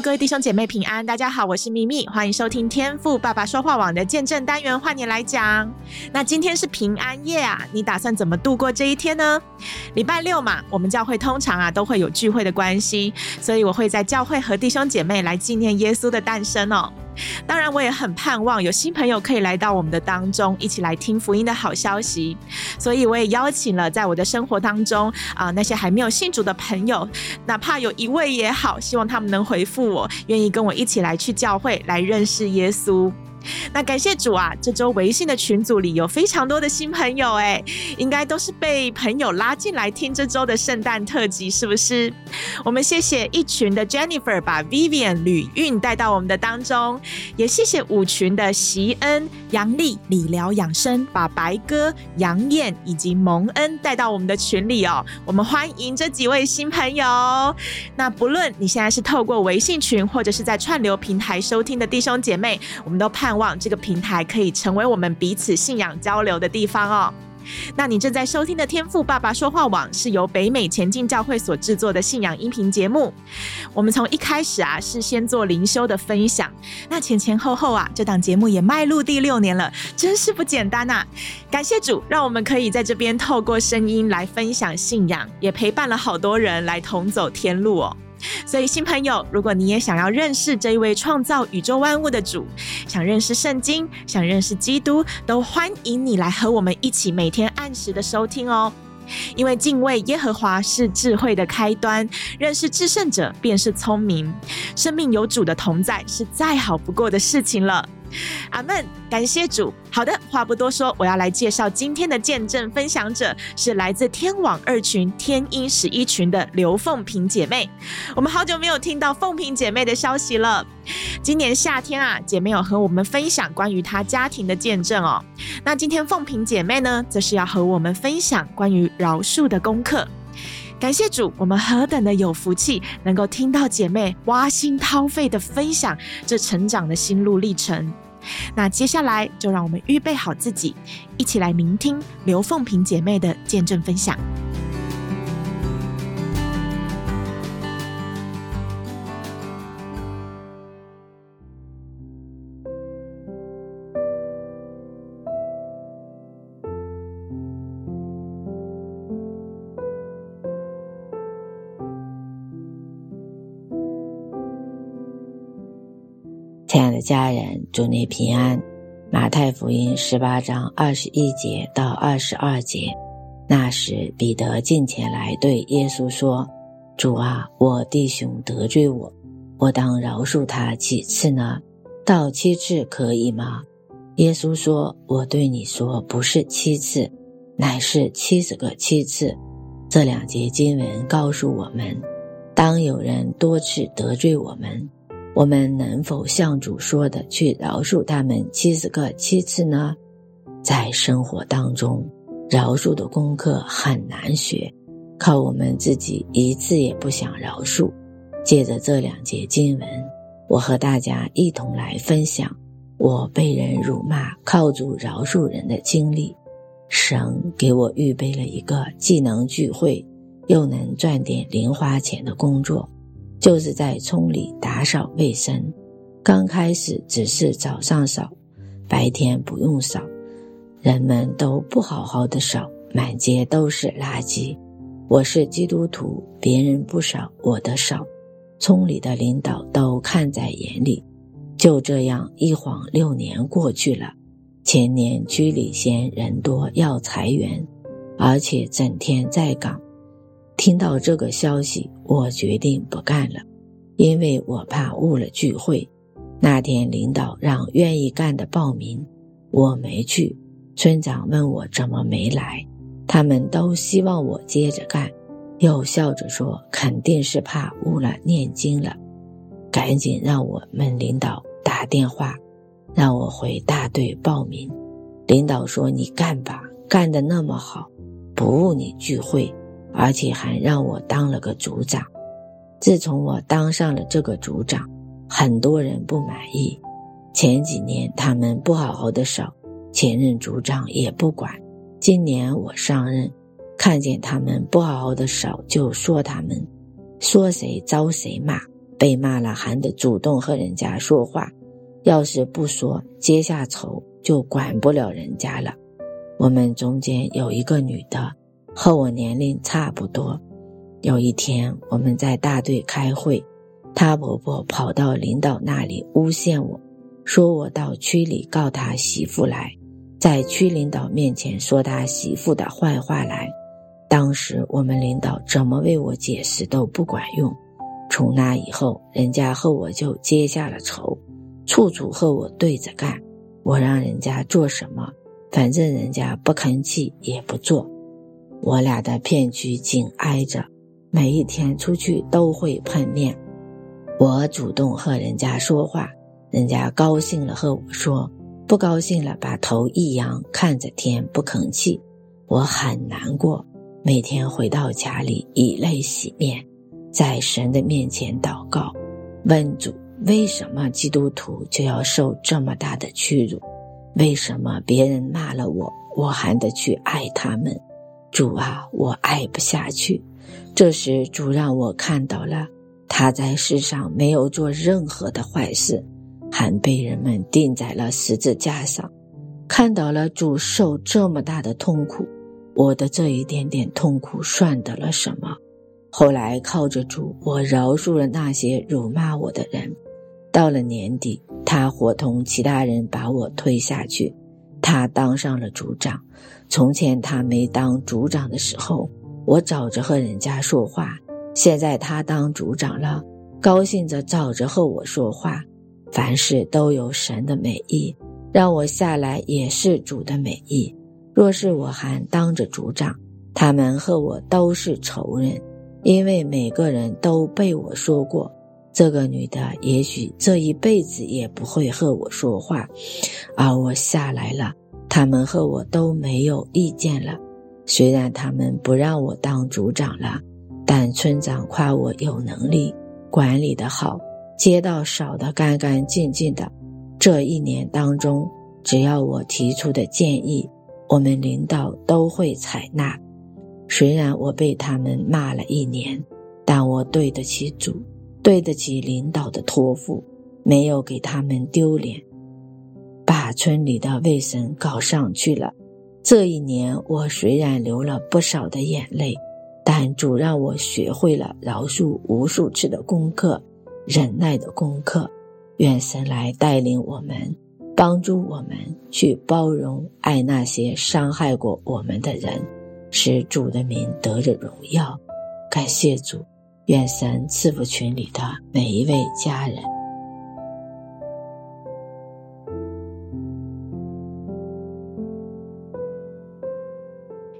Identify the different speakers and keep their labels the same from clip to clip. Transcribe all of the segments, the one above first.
Speaker 1: 各位弟兄姐妹平安，大家好，我是咪咪，欢迎收听天赋爸爸说话网的见证单元，换你来讲。那今天是平安夜啊，你打算怎么度过这一天呢？礼拜六嘛，我们教会通常啊都会有聚会的关系，所以我会在教会和弟兄姐妹来纪念耶稣的诞生哦。当然，我也很盼望有新朋友可以来到我们的当中，一起来听福音的好消息。所以，我也邀请了在我的生活当中啊、那些还没有信主的朋友，哪怕有一位也好，希望他们能回复我，愿意跟我一起来去教会来认识耶稣。那感谢主啊，这周微信的群组里有非常多的新朋友哎，应该都是被朋友拉进来听这周的圣诞特辑，是不是？我们谢谢一群的 Jennifer 把 Vivian 吕韵带到我们的当中，也谢谢五群的席恩、杨丽、理疗养生把白鸽、杨燕以及蒙恩带到我们的群里哦。我们欢迎这几位新朋友。那不论你现在是透过微信群或者是在串流平台收听的弟兄姐妹，我们都盼。望这个平台可以成为我们彼此信仰交流的地方哦。那你正在收听的天赋爸爸说话网是由北美前进教会所制作的信仰音频节目。我们从一开始啊是先做灵修的分享，那前前后后啊这档节目也迈入第六年了，真是不简单呐、感谢主，让我们可以在这边透过声音来分享信仰，也陪伴了好多人来同走天路哦。所以，新朋友，如果你也想要认识这一位创造宇宙万物的主，想认识圣经，想认识基督，都欢迎你来和我们一起每天按时的收听哦。因为敬畏耶和华是智慧的开端，认识至圣者便是聪明。生命有主的同在，是再好不过的事情了。阿门，感谢主。好的，话不多说，我要来介绍今天的见证分享者，是来自天网二群天音十一群的刘凤萍姐妹。我们好久没有听到凤萍姐妹的消息了。今年夏天啊，姐妹有和我们分享关于她家庭的见证哦。那今天凤萍姐妹呢，则是要和我们分享关于饶恕的功课。感谢主，我们何等的有福气，能够听到姐妹挖心掏肺的分享这成长的心路历程。那接下来就让我们预备好自己，一起来聆听刘凤萍姐妹的见证分享。
Speaker 2: 的家人，祝你平安。马太福音十八章二十一节到二十二节，那时彼得近前来对耶稣说：“主啊，我弟兄得罪我，我当饶恕他几次呢？到七次可以吗？”耶稣说：“我对你说，不是七次，乃是七十个七次。”这两节经文告诉我们，当有人多次得罪我们，我们能否像主说的去饶恕他们七十个七次呢？在生活当中，饶恕的功课很难学，靠我们自己一次也不想饶恕。借着这两节经文，我和大家一同来分享我被人辱骂，靠主饶恕人的经历。神给我预备了一个既能聚会，又能赚点零花钱的工作。就是在村里打扫卫生，刚开始只是早上扫，白天不用扫，人们都不好好的扫，满街都是垃圾。我是基督徒，别人不扫，我的扫，村里的领导都看在眼里。就这样一晃六年过去了，前年区里嫌人多要裁员，而且整天在岗。听到这个消息，我决定不干了，因为我怕误了聚会。那天领导让愿意干的报名，我没去。村长问我怎么没来，他们都希望我接着干，又笑着说肯定是怕误了念经了。赶紧让我们领导打电话，让我回大队报名。领导说：“你干吧，干得那么好，不误你聚会。”而且还让我当了个组长，自从我当上了这个组长，很多人不满意。前几年他们不好好的扫，前任组长也不管。今年我上任，看见他们不好好的扫，就说他们，说谁遭谁骂，被骂了还得主动和人家说话。要是不说，结下仇就管不了人家了。我们中间有一个女的，和我年龄差不多。有一天我们在大队开会，她婆婆跑到领导那里诬陷我。说我到区里告他媳妇来，在区领导面前说他媳妇的坏话来。当时我们领导怎么为我解释都不管用。从那以后，人家和我就结下了仇，处处和我对着干。我让人家做什么，反正人家不吭气也不做。我俩的片区紧挨着，每一天出去都会碰面。我主动和人家说话。人家高兴了和我说，不高兴了把头一扬，看着天不吭气。我很难过，每天回到家里以泪洗面，在神的面前祷告，问主为什么基督徒就要受这么大的屈辱？为什么别人骂了我，我还得去爱他们？主啊，我爱不下去。这时主让我看到了他在世上没有做任何的坏事。还被人们钉在了十字架上，看到了主受这么大的痛苦，我的这一点点痛苦算得了什么？后来靠着主，我饶恕了那些辱骂我的人。到了年底，他伙同其他人把我推下去，他当上了组长。从前他没当组长的时候，我找着和人家说话；现在他当组长了，高兴着找着和我说话。凡事都有神的美意，让我下来也是主的美意。若是我还当着组长，他们和我都是仇人，因为每个人都被我说过，这个女的也许这一辈子也不会和我说话。而我下来了，他们和我都没有意见了。虽然他们不让我当组长了，但村长夸我有能力，管理得好。街道扫得干干净净的，这一年当中，只要我提出的建议，我们领导都会采纳。虽然我被他们骂了一年，但我对得起主，对得起领导的托付，没有给他们丢脸，把村里的卫生搞上去了。这一年，我虽然流了不少的眼泪，但主让我学会了饶恕无数次的功课。忍耐的功课，愿神来带领我们，帮助我们去包容、爱那些伤害过我们的人，使主的名得着荣耀。感谢主，愿神赐福群里的每一位家人。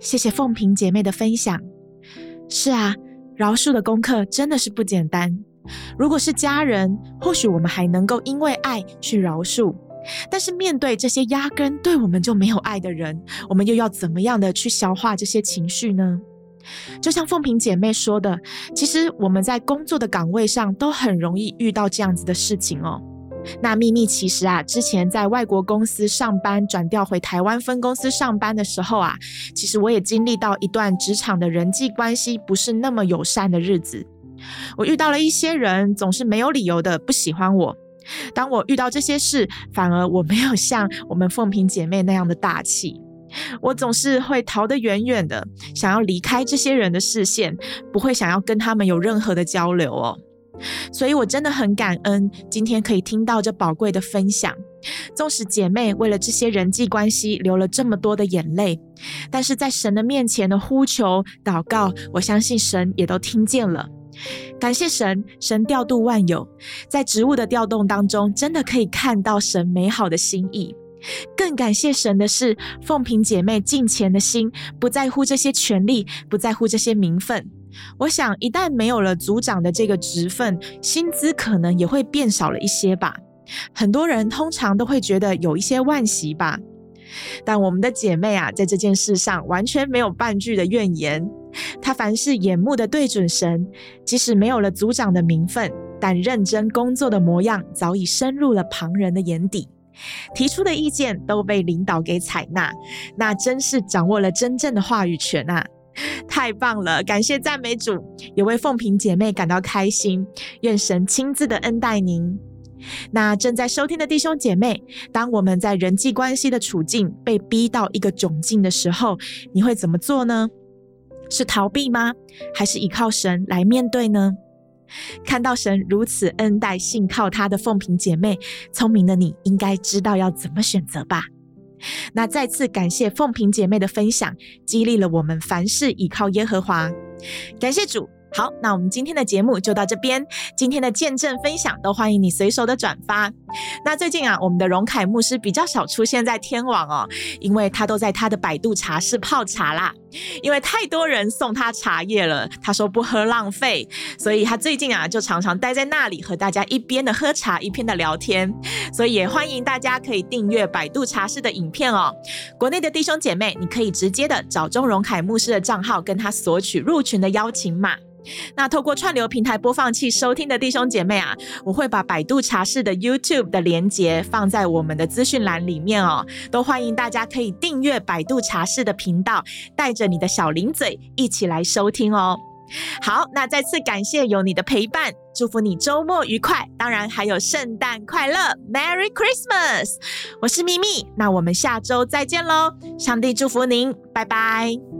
Speaker 1: 谢谢凤萍姐妹的分享。是啊，饶恕的功课真的是不简单。如果是家人，或许我们还能够因为爱去饶恕；但是面对这些压根对我们就没有爱的人，我们又要怎么样的去消化这些情绪呢？就像凤萍姐妹说的，其实我们在工作的岗位上都很容易遇到这样子的事情哦。那秘密其实啊，之前在外国公司上班，转调回台湾分公司上班的时候啊，其实我也经历到一段职场的人际关系不是那么友善的日子。我遇到了一些人，总是没有理由的不喜欢我。当我遇到这些事，反而我没有像我们凤萍姐妹那样的大气。我总是会逃得远远的，想要离开这些人的视线，不会想要跟他们有任何的交流哦。所以我真的很感恩，今天可以听到这宝贵的分享。纵使姐妹为了这些人际关系流了这么多的眼泪，但是在神的面前的呼求、祷告，我相信神也都听见了。感谢神，神调度万有，在职务的调动当中，真的可以看到神美好的心意。更感谢神的是，凤萍姐妹敬虔的心，不在乎这些权利，不在乎这些名分。我想，一旦没有了组长的这个职分，薪资可能也会变少了一些吧。很多人通常都会觉得有一些惋惜吧。但我们的姐妹啊，在这件事上完全没有半句的怨言。她凡事眼目的对准神，即使没有了组长的名分，但认真工作的模样早已深入了旁人的眼底。提出的意见都被领导给采纳，那真是掌握了真正的话语权啊！太棒了，感谢赞美主，也为凤萍姐妹感到开心。愿神亲自的恩待您。那正在收听的弟兄姐妹，当我们在人际关系的处境被逼到一个窘境的时候，你会怎么做呢？是逃避吗？还是依靠神来面对呢？看到神如此恩待信靠他的凤萍姐妹，聪明的你应该知道要怎么选择吧？那再次感谢凤萍姐妹的分享，激励了我们凡事倚靠耶和华。感谢主。好，那我们今天的节目就到这边。今天的见证分享都欢迎你随手的转发。那最近啊，我们的荣凯牧师比较少出现在天网哦，因为他都在他的百度茶室泡茶啦。因为太多人送他茶叶了，他说不喝浪费，所以他最近啊就常常待在那里和大家一边的喝茶一边的聊天。所以也欢迎大家可以订阅百度茶室的影片哦。国内的弟兄姐妹，你可以直接的找钟荣凯牧师的账号，跟他索取入群的邀请码。那透过串流平台播放器收听的弟兄姐妹啊，我会把百度茶室的 YouTube 的连接放在我们的资讯栏里面哦，都欢迎大家可以订阅百度茶室的频道，带着你的小零嘴一起来收听哦。好，那再次感谢有你的陪伴，祝福你周末愉快，当然还有圣诞快乐，Merry Christmas！我是咪咪，那我们下周再见喽，上帝祝福您，拜拜。